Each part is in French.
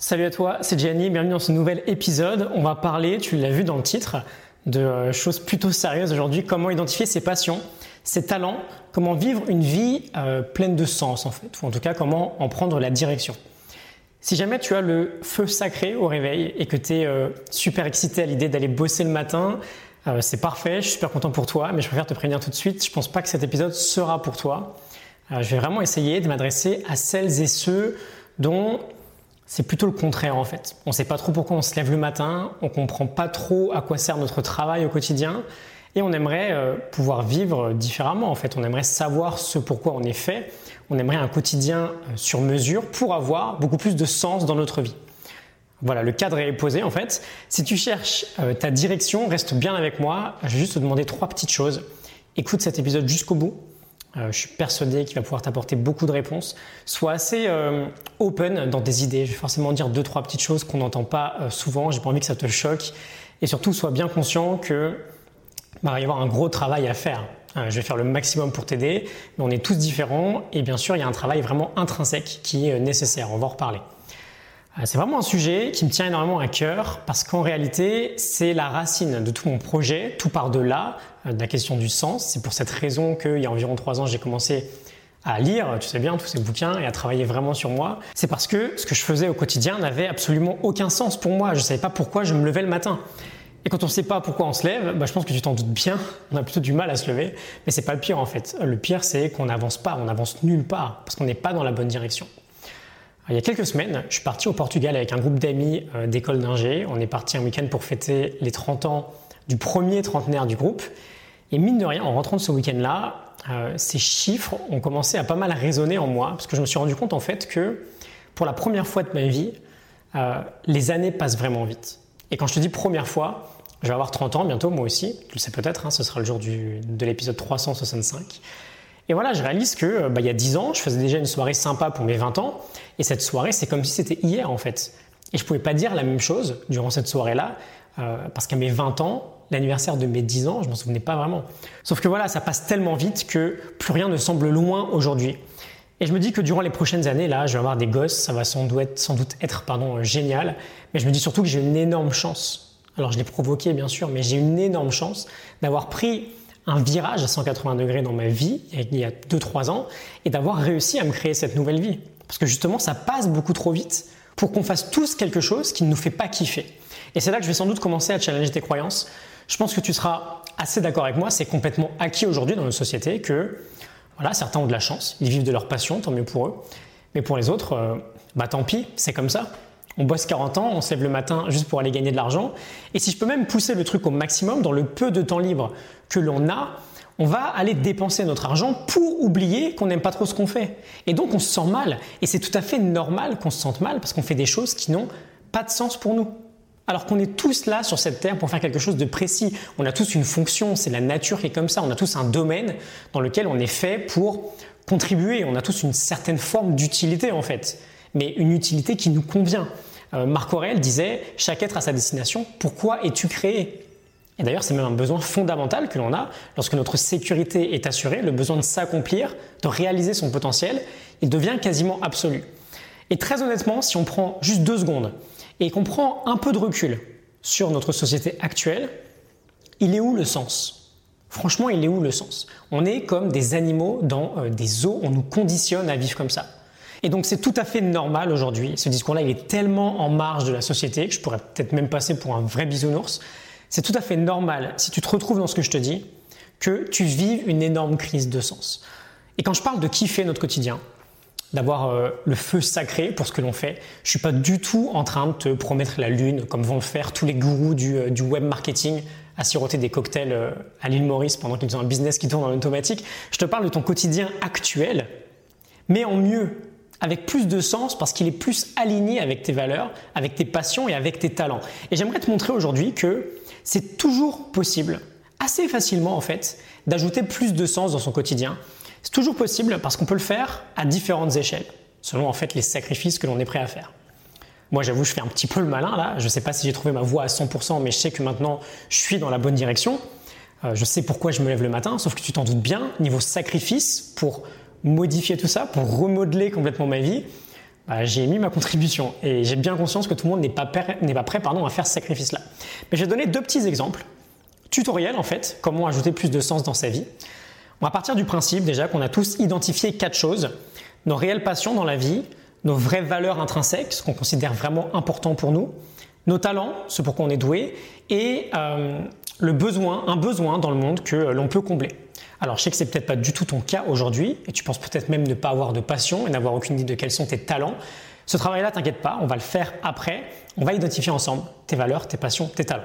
Salut à toi, c'est Gianni, bienvenue dans ce nouvel épisode. On va parler, tu l'as vu dans le titre, de euh, choses plutôt sérieuses aujourd'hui, comment identifier ses passions, ses talents, comment vivre une vie euh, pleine de sens en fait, ou en tout cas comment en prendre la direction. Si jamais tu as le feu sacré au réveil et que tu es euh, super excité à l'idée d'aller bosser le matin, c'est parfait, je suis super content pour toi, mais je préfère te prévenir tout de suite, je pense pas que cet épisode sera pour toi. je vais vraiment essayer de m'adresser à celles et ceux dont c'est plutôt le contraire en fait. On ne sait pas trop pourquoi on se lève le matin, on comprend pas trop à quoi sert notre travail au quotidien et on aimerait euh, pouvoir vivre différemment en fait. On aimerait savoir ce pourquoi on est fait. On aimerait un quotidien euh, sur mesure pour avoir beaucoup plus de sens dans notre vie. Voilà, le cadre est posé en fait. Si tu cherches euh, ta direction, reste bien avec moi. Je vais juste te demander trois petites choses. Écoute cet épisode jusqu'au bout. Euh, je suis persuadé qu'il va pouvoir t'apporter beaucoup de réponses. Sois assez euh, open dans tes idées. Je vais forcément dire deux, trois petites choses qu'on n'entend pas euh, souvent. J'ai pas envie que ça te choque. Et surtout, sois bien conscient que bah, va y avoir un gros travail à faire. je vais faire le maximum pour t'aider, mais on est tous différents et bien sûr, il y a un travail vraiment intrinsèque qui est nécessaire. On va en reparler. C'est vraiment un sujet qui me tient énormément à cœur parce qu'en réalité, c'est la racine de tout mon projet. Tout part de là, euh, de la question du sens. C'est pour cette raison qu'il y a environ trois ans, j'ai commencé à lire, tu sais bien, tous ces bouquins et à travailler vraiment sur moi. C'est parce que ce que je faisais au quotidien n'avait absolument aucun sens pour moi. Je ne savais pas pourquoi je me levais le matin. Et quand on ne sait pas pourquoi on se lève, bah, je pense que tu t'en doutes bien, on a plutôt du mal à se lever. Mais c'est pas le pire en fait. Le pire, c'est qu'on n'avance pas, on n'avance nulle part, parce qu'on n'est pas dans la bonne direction. Il y a quelques semaines, je suis parti au Portugal avec un groupe d'amis euh, d'école d'ingé. On est parti un week-end pour fêter les 30 ans du premier trentenaire du groupe. Et mine de rien, en rentrant de ce week-end-là, euh, ces chiffres ont commencé à pas mal résonner en moi, parce que je me suis rendu compte en fait que pour la première fois de ma vie, euh, les années passent vraiment vite. Et quand je te dis première fois, je vais avoir 30 ans bientôt, moi aussi, tu le sais peut-être, hein, ce sera le jour de l'épisode 365. Et voilà, je réalise que euh, bah, il y a 10 ans, je faisais déjà une soirée sympa pour mes 20 ans, et cette soirée, c'est comme si c'était hier en fait. Et je pouvais pas dire la même chose durant cette soirée-là, euh, parce qu'à mes 20 ans, l'anniversaire de mes 10 ans, je m'en souvenais pas vraiment. Sauf que voilà, ça passe tellement vite que plus rien ne semble loin aujourd'hui. Et je me dis que durant les prochaines années, là, je vais avoir des gosses, ça va sans doute être, sans doute être pardon, génial, mais je me dis surtout que j'ai une énorme chance. Alors je l'ai provoqué bien sûr, mais j'ai une énorme chance d'avoir pris un virage à 180 degrés dans ma vie il y a 2-3 ans et d'avoir réussi à me créer cette nouvelle vie. Parce que justement, ça passe beaucoup trop vite pour qu'on fasse tous quelque chose qui ne nous fait pas kiffer. Et c'est là que je vais sans doute commencer à challenger tes croyances. Je pense que tu seras assez d'accord avec moi, c'est complètement acquis aujourd'hui dans notre société que voilà, certains ont de la chance, ils vivent de leur passion, tant mieux pour eux. Mais pour les autres, euh, bah tant pis, c'est comme ça. On bosse 40 ans, on se lève le matin juste pour aller gagner de l'argent. Et si je peux même pousser le truc au maximum, dans le peu de temps libre que l'on a, on va aller dépenser notre argent pour oublier qu'on n'aime pas trop ce qu'on fait. Et donc on se sent mal. Et c'est tout à fait normal qu'on se sente mal parce qu'on fait des choses qui n'ont pas de sens pour nous. Alors qu'on est tous là sur cette terre pour faire quelque chose de précis. On a tous une fonction, c'est la nature qui est comme ça. On a tous un domaine dans lequel on est fait pour contribuer. On a tous une certaine forme d'utilité en fait, mais une utilité qui nous convient. Euh, Marc Aurèle disait Chaque être a sa destination. Pourquoi es-tu créé? Et d'ailleurs, c'est même un besoin fondamental que l'on a lorsque notre sécurité est assurée, le besoin de s'accomplir, de réaliser son potentiel, il devient quasiment absolu. Et très honnêtement, si on prend juste deux secondes et qu'on prend un peu de recul sur notre société actuelle, il est où le sens? Franchement, il est où le sens? On est comme des animaux dans euh, des eaux, on nous conditionne à vivre comme ça. Et donc c'est tout à fait normal aujourd'hui. Ce discours-là, il est tellement en marge de la société que je pourrais peut-être même passer pour un vrai bisounours. C'est tout à fait normal, si tu te retrouves dans ce que je te dis, que tu vives une énorme crise de sens. Et quand je parle de kiffer notre quotidien, d'avoir euh, le feu sacré pour ce que l'on fait, je suis pas du tout en train de te promettre la lune comme vont le faire tous les gourous du, euh, web marketing à siroter des cocktails euh, à l'île Maurice pendant qu'ils ont un business qui tourne en automatique. Je te parle de ton quotidien actuel, mais en mieux, avec plus de sens parce qu'il est plus aligné avec tes valeurs, avec tes passions et avec tes talents. Et j'aimerais te montrer aujourd'hui que c'est toujours possible, assez facilement en fait, d'ajouter plus de sens dans son quotidien. C'est toujours possible parce qu'on peut le faire à différentes échelles, selon en fait les sacrifices que l'on est prêt à faire. Moi, j'avoue, je fais un petit peu le malin là. Je ne sais pas si j'ai trouvé ma voie à 100%, mais je sais que maintenant, je suis dans la bonne direction. Euh, je sais pourquoi je me lève le matin, sauf que tu t'en doutes bien, niveau sacrifice pour modifier tout ça, pour remodeler complètement ma vie, bah, j'ai mis ma contribution et j'ai bien conscience que tout le monde n'est pas, pas prêt pardon, à faire ce sacrifice-là. Mais je vais donner deux petits exemples. Tutoriel en fait, comment ajouter plus de sens dans sa vie. On va partir du principe déjà qu'on a tous identifié quatre choses. Nos réelles passions dans la vie, nos vraies valeurs intrinsèques, ce qu'on considère vraiment important pour nous, nos talents, ce pour quoi on est doué, et euh, le besoin, un besoin dans le monde que l'on peut combler. Alors je sais que c'est peut-être pas du tout ton cas aujourd'hui, et tu penses peut-être même ne pas avoir de passion et n'avoir aucune idée de quels sont tes talents. Ce travail-là, t'inquiète pas, on va le faire après. On va identifier ensemble tes valeurs, tes passions, tes talents.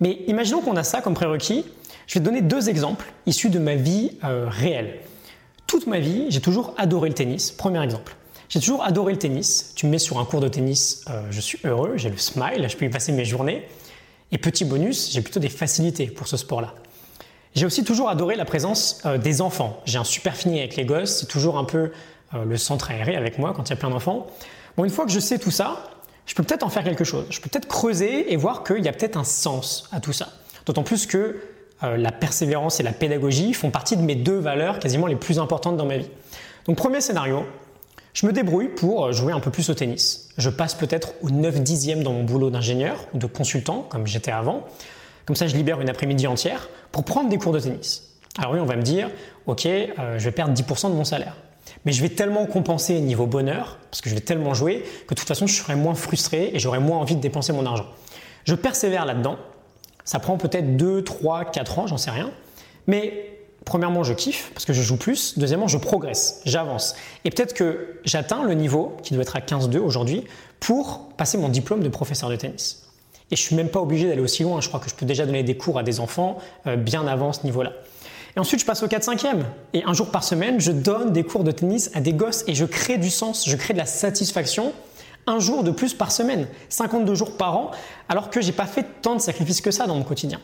Mais imaginons qu'on a ça comme prérequis. Je vais te donner deux exemples issus de ma vie euh, réelle. Toute ma vie, j'ai toujours adoré le tennis. Premier exemple. J'ai toujours adoré le tennis. Tu me mets sur un cours de tennis, euh, je suis heureux, j'ai le smile, je peux y passer mes journées. Et petit bonus, j'ai plutôt des facilités pour ce sport-là. J'ai aussi toujours adoré la présence euh, des enfants. J'ai un super fini avec les gosses, c'est toujours un peu euh, le centre aéré avec moi quand il y a plein d'enfants. Bon, une fois que je sais tout ça, je peux peut-être en faire quelque chose. Je peux peut-être creuser et voir qu'il y a peut-être un sens à tout ça. D'autant plus que euh, la persévérance et la pédagogie font partie de mes deux valeurs quasiment les plus importantes dans ma vie. Donc premier scénario, je me débrouille pour jouer un peu plus au tennis. Je passe peut-être au 9 dixième dans mon boulot d'ingénieur ou de consultant, comme j'étais avant. Comme ça, je libère une après-midi entière pour prendre des cours de tennis. Alors oui, on va me dire, ok, euh, je vais perdre 10% de mon salaire. Mais je vais tellement compenser niveau bonheur, parce que je vais tellement jouer, que de toute façon, je serai moins frustré et j'aurai moins envie de dépenser mon argent. Je persévère là-dedans. Ça prend peut-être 2, 3, 4 ans, j'en sais rien. Mais premièrement, je kiffe parce que je joue plus. Deuxièmement, je progresse, j'avance. Et peut-être que j'atteins le niveau qui doit être à 15-2 aujourd'hui pour passer mon diplôme de professeur de tennis. Et je suis même pas obligé d'aller aussi loin. Je crois que je peux déjà donner des cours à des enfants euh, bien avant ce niveau-là. Et ensuite, je passe au 4-5e. Et un jour par semaine, je donne des cours de tennis à des gosses et je crée du sens, je crée de la satisfaction. Un jour de plus par semaine, 52 jours par an, alors que j'ai pas fait tant de sacrifices que ça dans mon quotidien.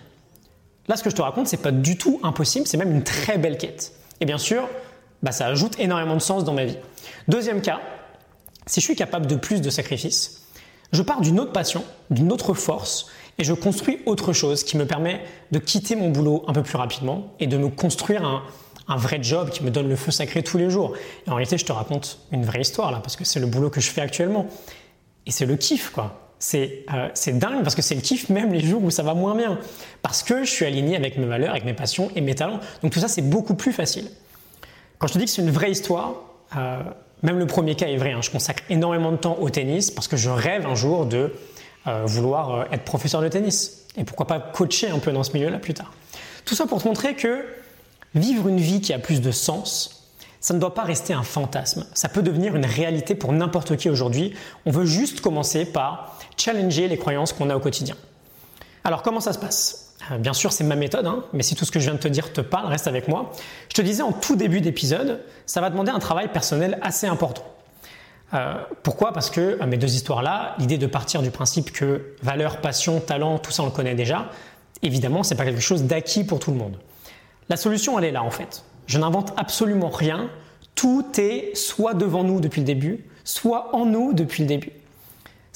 Là, ce que je te raconte, c'est pas du tout impossible, c'est même une très belle quête. Et bien sûr, bah, ça ajoute énormément de sens dans ma vie. Deuxième cas, si je suis capable de plus de sacrifices, je pars d'une autre passion, d'une autre force, et je construis autre chose qui me permet de quitter mon boulot un peu plus rapidement et de me construire un, vrai job qui me donne le feu sacré tous les jours. Et en réalité, je te raconte une vraie histoire là, parce que c'est le boulot que je fais actuellement. Et c'est le kiff, quoi. C'est euh, dingue parce que c'est le kiff même les jours où ça va moins bien. Parce que je suis aligné avec mes valeurs, avec mes passions et mes talents. Donc tout ça, c'est beaucoup plus facile. Quand je te dis que c'est une vraie histoire, euh, même le premier cas est vrai. Hein. Je consacre énormément de temps au tennis parce que je rêve un jour de euh, vouloir euh, être professeur de tennis. Et pourquoi pas coacher un peu dans ce milieu-là plus tard. Tout ça pour te montrer que vivre une vie qui a plus de sens, ça ne doit pas rester un fantasme. Ça peut devenir une réalité pour n'importe qui aujourd'hui. On veut juste commencer par challenger les croyances qu'on a au quotidien. Alors comment ça se passe? Bien sûr, c'est ma méthode, hein, mais si tout ce que je viens de te dire te parle, reste avec moi. Je te disais en tout début d'épisode, ça va demander un travail personnel assez important. Euh, pourquoi? Parce que mes deux histoires-là, l'idée de partir du principe que valeur, passion, talent, tout ça on le connaît déjà, évidemment, c'est pas quelque chose d'acquis pour tout le monde. La solution, elle est là en fait. Je n'invente absolument rien. Tout est soit devant nous depuis le début, soit en nous depuis le début.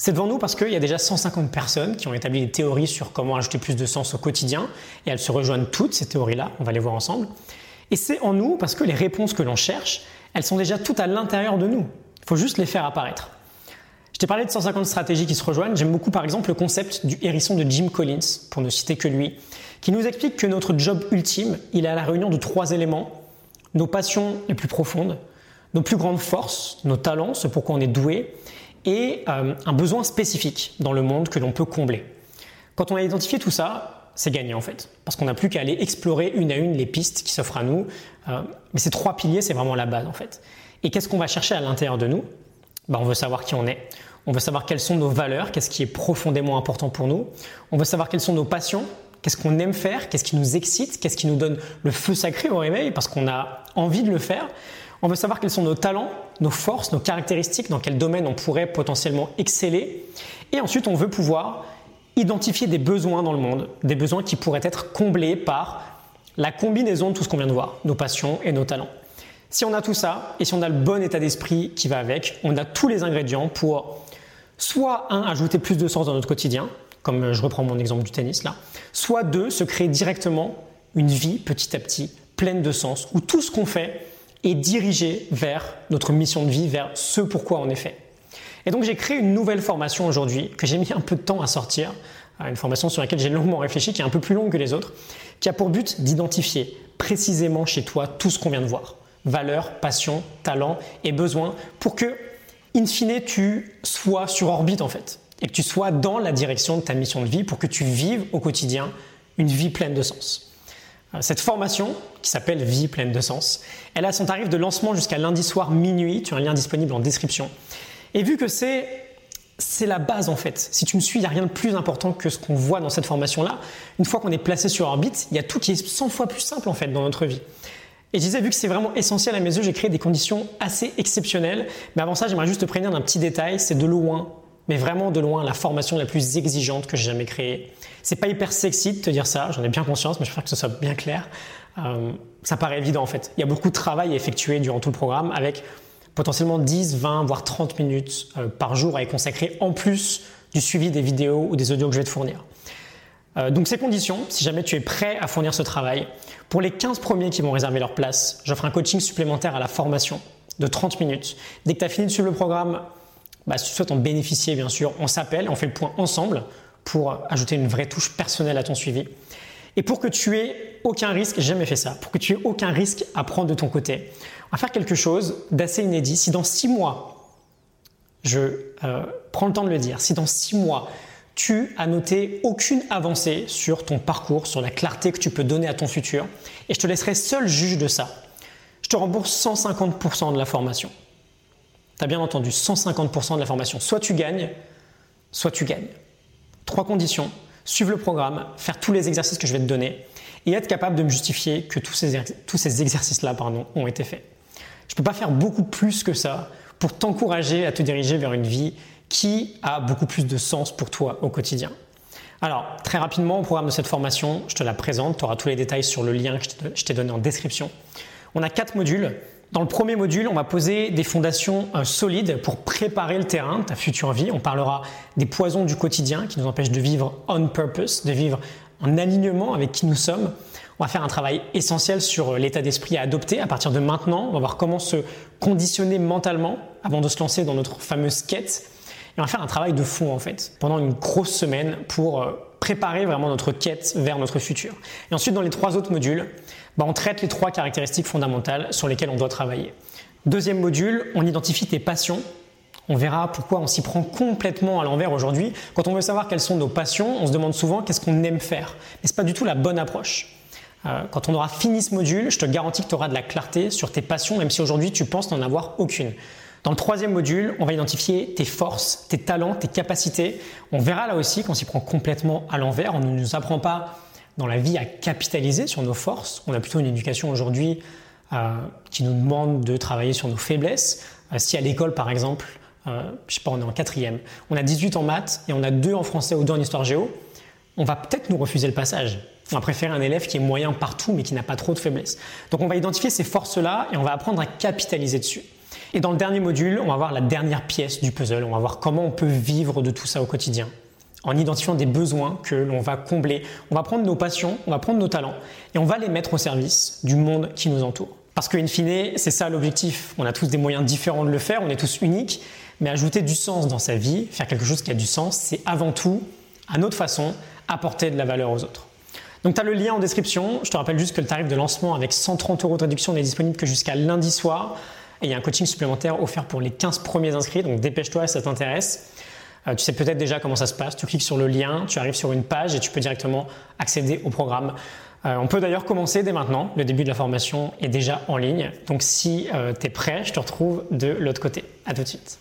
C'est devant nous parce qu'il y a déjà 150 personnes qui ont établi des théories sur comment ajouter plus de sens au quotidien, et elles se rejoignent toutes, ces théories-là, on va les voir ensemble. Et c'est en nous parce que les réponses que l'on cherche, elles sont déjà toutes à l'intérieur de nous. Il faut juste les faire apparaître. Je t'ai parlé de 150 stratégies qui se rejoignent. J'aime beaucoup par exemple le concept du hérisson de Jim Collins, pour ne citer que lui, qui nous explique que notre job ultime, il est à la réunion de trois éléments. Nos passions les plus profondes, nos plus grandes forces, nos talents, ce pourquoi on est doué, et euh, un besoin spécifique dans le monde que l'on peut combler. Quand on a identifié tout ça, c'est gagné en fait, parce qu'on n'a plus qu'à aller explorer une à une les pistes qui s'offrent à nous. Euh, mais ces trois piliers, c'est vraiment la base en fait. Et qu'est-ce qu'on va chercher à l'intérieur de nous? Ben, On veut savoir qui on est, on veut savoir quelles sont nos valeurs, qu'est-ce qui est profondément important pour nous, on veut savoir quelles sont nos passions, qu'est-ce qu'on aime faire, qu'est-ce qui nous excite, qu'est-ce qui nous donne le feu sacré au réveil parce qu'on a envie de le faire. On veut savoir quels sont nos talents, nos forces, nos caractéristiques, dans quel domaine on pourrait potentiellement exceller. Et ensuite, on veut pouvoir identifier des besoins dans le monde, des besoins qui pourraient être comblés par la combinaison de tout ce qu'on vient de voir, nos passions et nos talents. Si on a tout ça, et si on a le bon état d'esprit qui va avec, on a tous les ingrédients pour soit un, ajouter plus de sens dans notre quotidien, comme je reprends mon exemple du tennis là, soit deux, se créer directement une vie petit à petit pleine de sens, où tout ce qu'on fait et diriger vers notre mission de vie, vers ce pourquoi on est fait. Et donc j'ai créé une nouvelle formation aujourd'hui que j'ai mis un peu de temps à sortir, euh, une formation sur laquelle j'ai longuement réfléchi, qui est un peu plus longue que les autres, qui a pour but d'identifier précisément chez toi tout ce qu'on vient de voir. Valeur, passion, talent et besoin pour que, in fine, tu sois sur orbite en fait et que tu sois dans la direction de ta mission de vie pour que tu vives au quotidien une vie pleine de sens. Cette formation, qui s'appelle Vie pleine de sens, elle a son tarif de lancement jusqu'à lundi soir minuit. Tu as un lien disponible en description. Et vu que c'est c'est la base en fait. Si tu me suis, il n'y a rien de plus important que ce qu'on voit dans cette formation-là. Une fois qu'on est placé sur orbite, il y a tout qui est 100 fois plus simple en fait dans notre vie. Et je disais, vu que c'est vraiment essentiel à mes yeux, j'ai créé des conditions assez exceptionnelles. Mais avant ça, j'aimerais juste te prévenir d'un petit détail, c'est de loin mais vraiment de loin la formation la plus exigeante que j'ai jamais créée. C'est pas hyper sexy de te dire ça, j'en ai bien conscience, mais je préfère que ce soit bien clair. Euh, ça paraît évident en fait. Il y a beaucoup de travail effectué durant tout le programme avec potentiellement 10, 20, voire 30 minutes euh, par jour à y consacrer en plus du suivi des vidéos ou des audios que je vais te fournir. Euh, donc ces conditions, si jamais tu es prêt à fournir ce travail, pour les 15 premiers qui vont réserver leur place, j'offre un coaching supplémentaire à la formation de 30 minutes. Dès que tu as fini de suivre le programme, bah, si tu souhaites en bénéficier, bien sûr, on s'appelle, on fait le point ensemble pour ajouter une vraie touche personnelle à ton suivi. Et pour que tu aies aucun risque, j'ai jamais fait ça, pour que tu aies aucun risque à prendre de ton côté, on va faire quelque chose d'assez inédit. Si dans six mois, je euh, prends le temps de le dire, si dans six mois, tu as noté aucune avancée sur ton parcours, sur la clarté que tu peux donner à ton futur, et je te laisserai seul juge de ça, je te rembourse 150% de la formation. Bien entendu, 150% de la formation. Soit tu gagnes, soit tu gagnes. Trois conditions. Suivre le programme, faire tous les exercices que je vais te donner et être capable de me justifier que tous ces, tous ces exercices-là ont été faits. Je ne peux pas faire beaucoup plus que ça pour t'encourager à te diriger vers une vie qui a beaucoup plus de sens pour toi au quotidien. Alors, très rapidement, au programme de cette formation, je te la présente, tu auras tous les détails sur le lien que je t'ai donné en description. On a quatre modules dans le premier module, on va poser des fondations euh, solides pour préparer le terrain de ta future vie. On parlera des poisons du quotidien qui nous empêchent de vivre on purpose, de vivre en alignement avec qui nous sommes. On va faire un travail essentiel sur euh, l'état d'esprit à adopter à partir de maintenant. On va voir comment se conditionner mentalement avant de se lancer dans notre fameuse quête. Et on va faire un travail de fond en fait pendant une grosse semaine pour euh, préparer vraiment notre quête vers notre futur. Et ensuite, dans les trois autres modules, bah, on traite les trois caractéristiques fondamentales sur lesquelles on doit travailler. Deuxième module, on identifie tes passions. On verra pourquoi on s'y prend complètement à l'envers aujourd'hui. Quand on veut savoir quelles sont nos passions, on se demande souvent qu'est-ce qu'on aime faire. Mais ce n'est pas du tout la bonne approche. Euh, quand on aura fini ce module, je te garantis que tu auras de la clarté sur tes passions, même si aujourd'hui tu penses n'en avoir aucune. Dans le troisième module, on va identifier tes forces, tes talents, tes capacités. On verra là aussi qu'on s'y prend complètement à l'envers. On ne nous apprend pas dans la vie à capitaliser sur nos forces. On a plutôt une éducation aujourd'hui euh, qui nous demande de travailler sur nos faiblesses. Euh, si à l'école, par exemple, euh, je sais pas, on est en quatrième, on a 18 en maths et on a 2 en français ou 2 en histoire géo, on va peut-être nous refuser le passage. On va préférer un élève qui est moyen partout mais qui n'a pas trop de faiblesses. Donc on va identifier ces forces-là et on va apprendre à capitaliser dessus. Et dans le dernier module, on va voir la dernière pièce du puzzle. On va voir comment on peut vivre de tout ça au quotidien. En identifiant des besoins que l'on va combler. On va prendre nos passions, on va prendre nos talents et on va les mettre au service du monde qui nous entoure. Parce qu'in fine, c'est ça l'objectif. On a tous des moyens différents de le faire, on est tous uniques, mais ajouter du sens dans sa vie, faire quelque chose qui a du sens, c'est avant tout, à notre façon, apporter de la valeur aux autres. Donc tu as le lien en description. Je te rappelle juste que le tarif de lancement avec 130 euros de réduction n'est disponible que jusqu'à lundi soir. Et il y a un coaching supplémentaire offert pour les 15 premiers inscrits, donc dépêche-toi si ça t'intéresse. Euh, tu sais peut-être déjà comment ça se passe, tu cliques sur le lien, tu arrives sur une page et tu peux directement accéder au programme. Euh, on peut d'ailleurs commencer dès maintenant, le début de la formation est déjà en ligne, donc si euh, tu es prêt, je te retrouve de l'autre côté. À tout de suite.